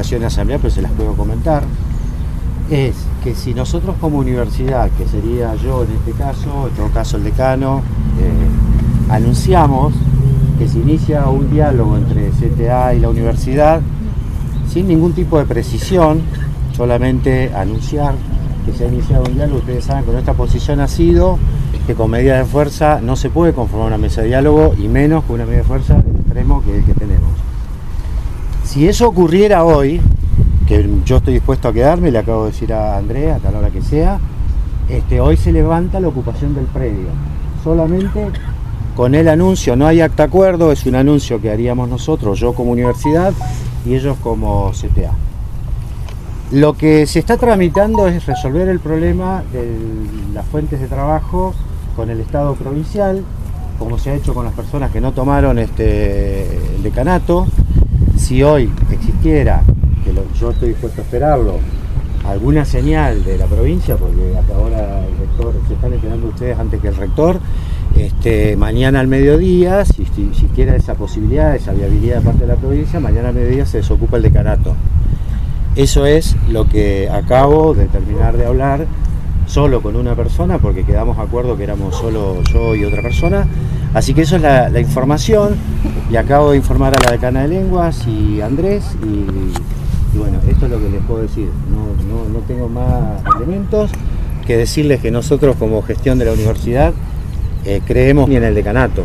asamblea, pero se las puedo comentar, es que si nosotros como universidad, que sería yo en este caso, en todo caso el decano, eh, anunciamos que se inicia un diálogo entre CTA y la universidad, sin ningún tipo de precisión, solamente anunciar que se ha iniciado un diálogo, ustedes saben que nuestra posición ha sido que con medidas de fuerza no se puede conformar una mesa de diálogo y menos con una medida de fuerza extremo que el que tenemos. Si eso ocurriera hoy, que yo estoy dispuesto a quedarme, le acabo de decir a Andrea, a tal hora que sea, este, hoy se levanta la ocupación del predio. Solamente con el anuncio, no hay acta acuerdo, es un anuncio que haríamos nosotros, yo como universidad y ellos como CTA. Lo que se está tramitando es resolver el problema de las fuentes de trabajo con el Estado provincial, como se ha hecho con las personas que no tomaron este, el decanato. Si hoy existiera, que yo estoy dispuesto a esperarlo, alguna señal de la provincia, porque hasta ahora el rector, se están enterando ustedes antes que el rector, este, mañana al mediodía, si, si, siquiera esa posibilidad, esa viabilidad de parte de la provincia, mañana al mediodía se desocupa el decanato. Eso es lo que acabo de terminar de hablar solo con una persona, porque quedamos de acuerdo que éramos solo yo y otra persona. Así que eso es la, información, y acabo de informar a la decana de lenguas y Andrés, y, bueno, esto es lo que les puedo decir. No, tengo más elementos que decirles que nosotros como gestión de la universidad eh, creemos en el decanato.